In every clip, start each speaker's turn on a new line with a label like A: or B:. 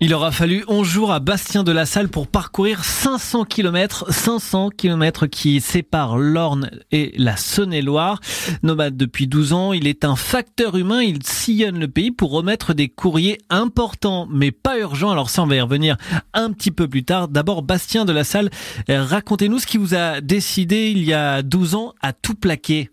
A: Il aura fallu 11 jours à Bastien de la Salle pour parcourir 500 km, 500 km qui séparent l'Orne et la Saône-et-Loire. Nomade depuis 12 ans, il est un facteur humain, il sillonne le pays pour remettre des courriers importants mais pas urgents. Alors ça on va y revenir un petit peu plus tard. D'abord Bastien de la Salle, racontez-nous ce qui vous a décidé il y a 12 ans à tout plaquer.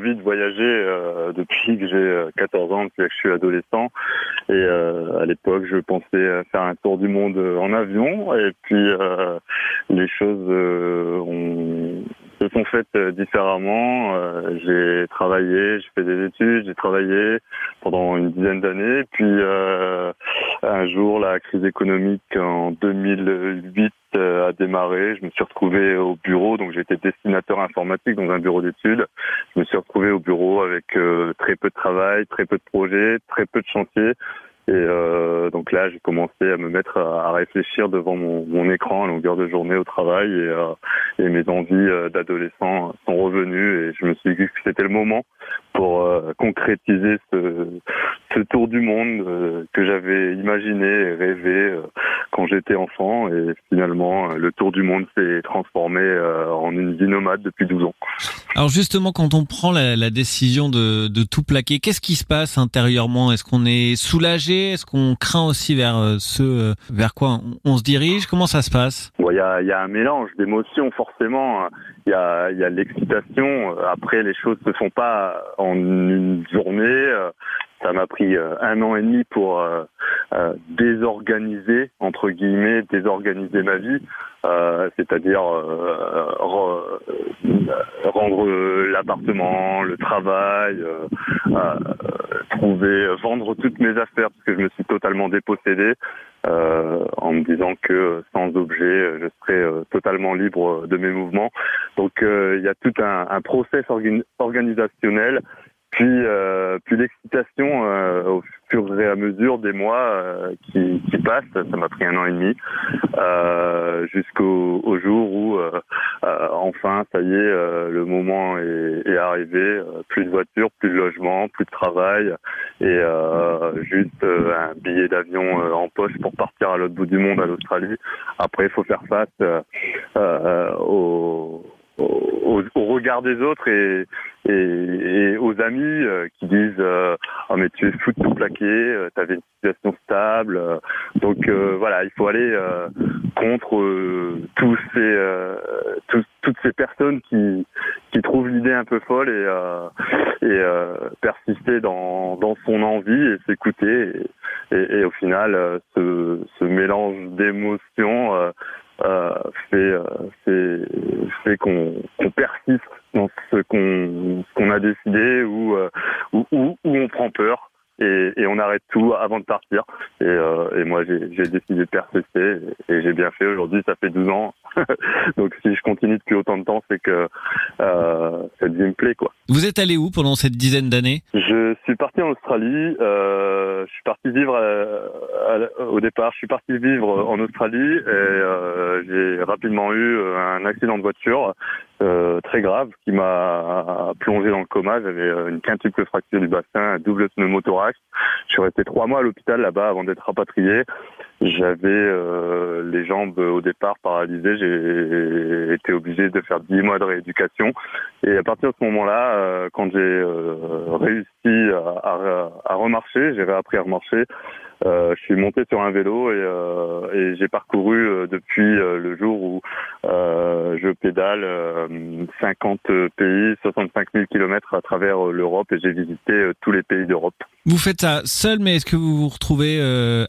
B: Envie de voyager euh, depuis que j'ai 14 ans, depuis que je suis adolescent. Et euh, à l'époque je pensais faire un tour du monde en avion. Et puis euh, les choses euh, ont, se sont faites différemment. Euh, j'ai travaillé, j'ai fait des études, j'ai travaillé pendant une dizaine d'années. Puis un jour, la crise économique en 2008 a démarré. Je me suis retrouvé au bureau, donc j'étais destinateur informatique dans un bureau d'études. Je me suis retrouvé au bureau avec très peu de travail, très peu de projets, très peu de chantiers. Et euh, donc là, j'ai commencé à me mettre à, réfléchir devant mon, écran à longueur de journée au travail et, euh, mes envies euh, d'adolescent sont revenues et je me suis dit que c'était le moment pour concrétiser ce, tour du monde que j'avais imaginé et rêvé quand j'étais enfant et finalement le tour du monde s'est transformé en une vie nomade depuis 12 ans.
A: Alors justement, quand on prend la, décision de tout plaquer, qu'est-ce qui se passe intérieurement? Est-ce qu'on est soulagé Est-ce qu'on craint aussi vers ce vers quoi on, se dirige? Comment ça se passe?
B: Il y, a, un mélange d'émotions forcément. Il y a, y a l'excitation. Après, les choses se font pas en une journée. Ça m'a pris un an et demi pour désorganiser entre guillemets, désorganiser ma vie. Euh, c'est-à-dire euh, rendre l'appartement, le travail, euh, trouver, vendre toutes mes affaires parce que je me suis totalement dépossédé en me disant que sans objet, je serais totalement libre de mes mouvements. Donc il y a tout un, un process organisationnel puis, euh, puis l'excitation euh, au fur et à mesure des mois euh, qui, qui, passent, ça m'a pris un an et demi, euh, jusqu'au au jour où enfin, ça y est, le moment est, est arrivé. plus de voitures, plus de logement, plus de travail et juste un billet d'avion en poche pour partir à l'autre bout du monde, à l'Australie. Après, il faut faire face au regard des autres et, aux amis euh, qui disent euh, oh mais tu es fou de tout plaquer, euh, tu avais une situation stable. donc voilà, il faut aller contre toutes ces personnes qui qui trouvent l'idée un peu folle et persister dans son envie et s'écouter et, au final ce mélange d'émotions euh, fait, euh, qu'on persiste dans ce qu'on a décidé ou, euh, ou, on prend peur et, on arrête tout avant de partir. Et, moi, j'ai décidé de persister et, j'ai bien fait. Aujourd'hui, ça fait 12 ans. Donc, si je continue depuis autant de temps, c'est que euh, cette vie me plaît.
A: Vous êtes allé où pendant cette dizaine d'années?
B: Suis parti en Australie. Euh, je suis parti vivre au départ. Je suis parti vivre en Australie et euh, j'ai rapidement eu un accident de voiture euh, très grave qui m'a plongé dans le coma. J'avais euh, une quintuple fracture du bassin, un double pneumothorax. Je suis resté trois mois à l'hôpital là-bas avant d'être rapatrié. J'avais euh, les jambes au départ paralysées. J'ai été obligé de faire dix mois de rééducation. Et à partir de ce moment-là, euh, quand j'ai euh, réussi à, à, à remarcher, j'ai réappris à remarcher. Euh, je suis monté sur un vélo et, euh, et j'ai parcouru euh, depuis le jour où je pédale 50 pays, 65 000 kilomètres à travers l'Europe et j'ai visité tous les pays d'Europe.
A: Vous faites ça seul, mais est-ce que vous vous retrouvez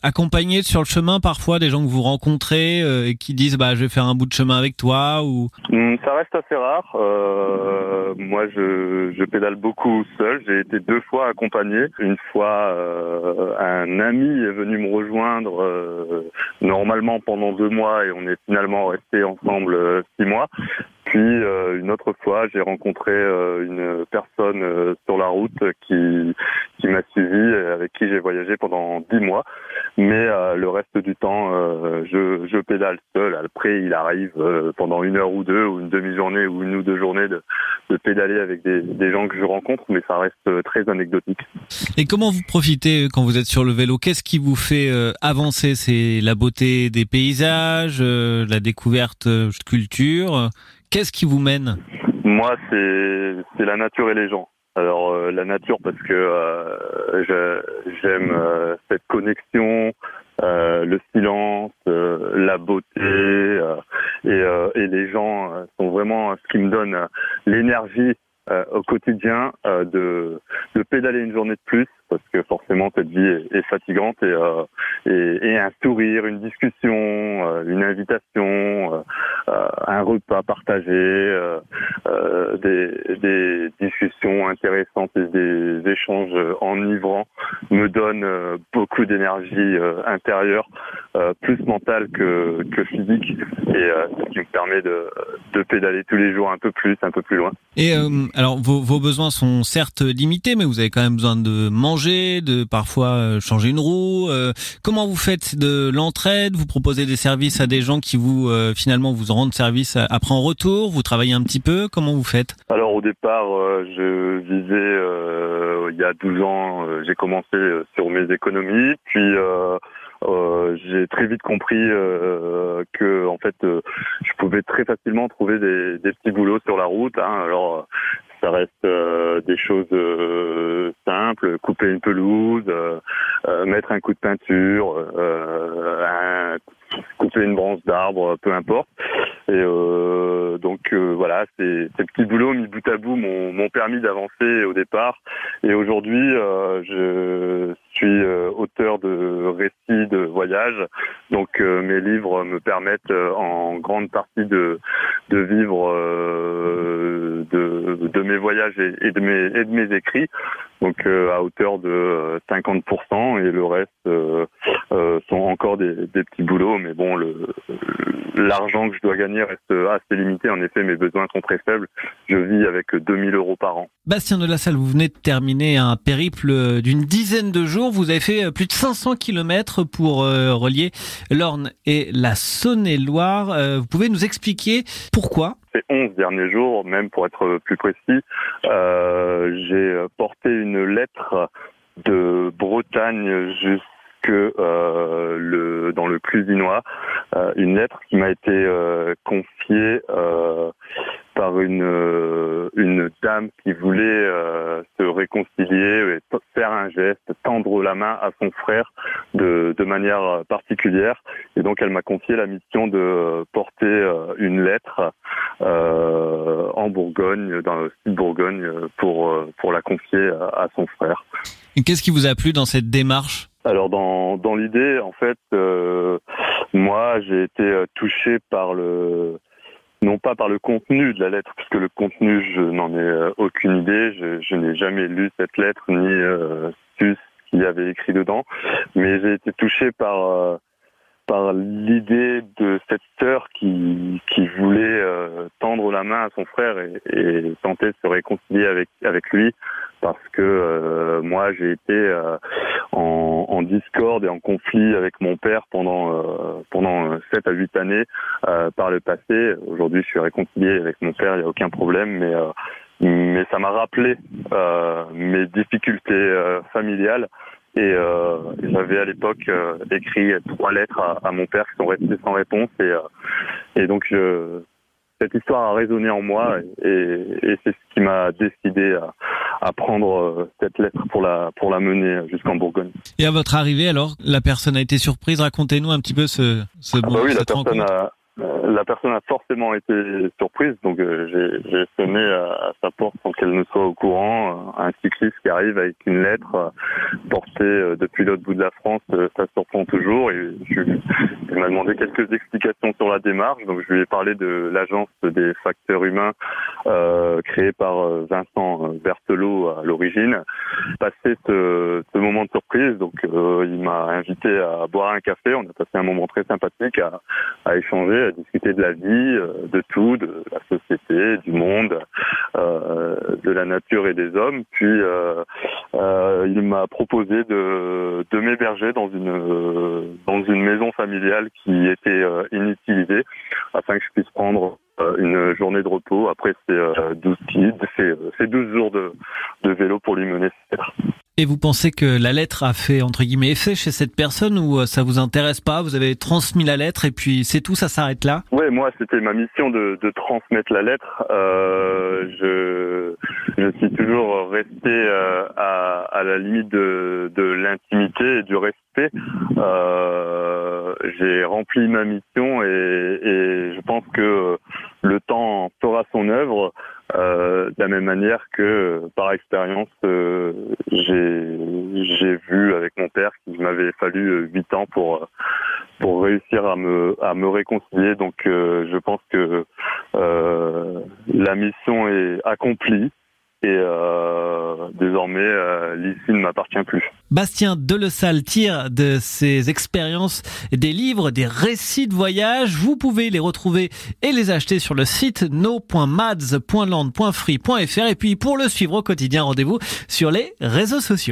A: accompagné sur le chemin parfois des gens que vous rencontrez et qui disent bah je vais faire un bout de chemin avec toi ou?
B: Hum, Ça reste assez rare. moi, je, je pédale beaucoup seul. J'ai été deux fois accompagné. Une fois, un ami est venu me rejoindre euh, normalement pendant deux mois et on est finalement resté ensemble euh, six mois. Puis une autre fois, j'ai rencontré une personne sur la route qui qui m'a suivi, avec qui j'ai voyagé pendant dix mois. Mais le reste du temps, je, je pédale seul. Après, il arrive pendant une heure ou deux, ou une demi-journée, ou une ou deux journées de, de pédaler avec des, des gens que je rencontre, mais ça reste très anecdotique.
A: Et comment vous profitez quand vous êtes sur le vélo? Qu'est-ce qui vous fait avancer? C'est la beauté des paysages, euh, la découverte euh, de culture? Qu'est-ce qui vous mène
B: Moi, c'est la nature et les gens. Alors euh, la nature parce que j'aime cette connexion, le silence, la beauté et, et, les gens sont vraiment ce qui me donne l'énergie au quotidien de, de pédaler une journée de plus parce que forcément cette vie est, fatigante et, euh, et, et, un sourire, une discussion, euh, une invitation, euh, un repas partagé, des, discussions intéressantes et des échanges enivrants me donnent beaucoup d'énergie intérieure, plus mentale que, que physique, et ce qui me permet de, de pédaler tous les jours un peu plus, un peu plus loin.
A: Et alors vos besoins sont certes limités, mais vous avez quand même besoin de manger de parfois euh, changer une roue euh, Comment vous faites de l'entraide? Vous proposez des services à des gens qui vous euh, finalement vous rendent service après en retour? Vous travaillez un petit peu? Comment vous faites?
B: Alors au départ, je vivais il y a 12 ans, j'ai commencé sur mes économies, puis j'ai très vite compris que en fait je pouvais très facilement trouver des, des petits boulots sur la route. Hein. Alors ça reste euh, des choses euh, simples, couper une pelouse, euh, mettre un coup de peinture, un, couper une branche d'arbre, peu importe. Et donc voilà, ces, ces petits boulots mis bout à bout m'ont permis d'avancer au départ. Et aujourd'hui, je suis auteur de récits de voyage. Donc mes livres me permettent en grande partie de, de vivre de, mes voyages et, de mes, et de mes écrits, donc euh, à hauteur de 50%, euh, et le reste euh, sont encore des, des, petits boulots, mais bon, l'argent que je dois gagner reste assez limité. En effet, mes besoins sont très faibles. Je vis avec 2000 euros par an.
A: Bastien de la Salle, vous venez de terminer un périple d'une dizaine de jours. Vous avez fait plus de 500 kilomètres pour relier l'Orne et la Saône-et-Loire. Vous pouvez nous expliquer pourquoi?
B: Ces 11 derniers jours, même pour être plus précis, euh, j'ai porté une lettre de Bretagne jusque euh, le dans le Clusinois, euh, une lettre qui m'a été euh, confiée euh, par une euh, une dame qui voulait euh, se réconcilier et faire un geste, tendre la main à son frère de, de manière particulière. Et donc elle m'a confié la mission de porter une lettre en Bourgogne, dans le sud Bourgogne, pour pour la confier à, son frère.
A: Qu'est-ce qui vous a plu dans cette démarche?
B: Alors dans dans l'idée, en fait, moi j'ai été touché par le non pas par le contenu de la lettre, puisque le contenu, je n'en ai euh, aucune idée. Je, n'ai jamais lu cette lettre ni euh, su ce qu'il y avait écrit dedans, mais j'ai été touché par euh, par l'idée de cette sœur qui qui voulait euh, tendre la main à son frère et, et, tenter de se réconcilier avec avec lui, parce que moi j'ai été en, en, discorde et en conflit avec mon père pendant euh, pendant sept à huit années euh, par le passé. Aujourd'hui, je suis réconcilié avec mon père, il n'y a aucun problème, mais euh, mais ça m'a rappelé mes difficultés familiales. Et j'avais à l'époque écrit trois lettres à, à, mon père qui sont restées sans réponse. Et, et donc je, cette histoire a résonné en moi et, et c'est ce qui m'a décidé à, à, prendre euh, cette lettre pour la pour la mener jusqu'en Bourgogne.
A: Et à votre arrivée, alors, la personne a été surprise. Racontez-nous un petit peu ce, ce
B: ah bah oui, la personne a, euh, la personne a forcément été surprise, donc euh, j'ai sonné à, sa porte sans qu'elle ne soit au courant. Un cycliste qui arrive avec une lettre depuis l'autre bout de la France, ça surprend toujours. Et il m'a demandé quelques explications sur la démarche. Donc je lui ai parlé de l'agence des facteurs humains euh, créée par euh, Vincent Berthelot à l'origine. Passé ce, ce, moment de surprise, donc euh, il m'a invité à boire un café. On a passé un moment très sympathique à, à échanger, discuter de la vie, de tout, de la société, du monde, de la nature et des hommes. Puis il m'a proposé de, de m'héberger dans une dans une maison familiale qui était euh, inutilisée afin que je puisse prendre euh, une journée de repos après ces 12 ces, ces 12 jours de, de vélo pour lui mener
A: et vous pensez que la lettre a fait entre guillemets effet chez cette personne ou euh, ça vous intéresse pas? Vous avez transmis la lettre et puis c'est tout, ça s'arrête là?
B: Oui, moi c'était ma mission de, transmettre la lettre. Euh, je, suis toujours resté euh, à, la limite de, l'intimité et du respect. J'ai rempli ma mission et, et je pense que le temps fera son œuvre. Euh, de la même manière que par expérience, euh, j'ai vu avec mon père qu'il m'avait fallu euh, huit ans pour pour réussir à me à me réconcilier. Donc je pense que la mission est accomplie et euh, désormais euh, l'ici ne m'appartient plus.
A: Bastien Delessal tire de ses expériences des livres, des récits de voyage. Vous pouvez les retrouver et les acheter sur le site no.mads.land.free.fr et puis pour le suivre au quotidien, rendez-vous sur les réseaux sociaux.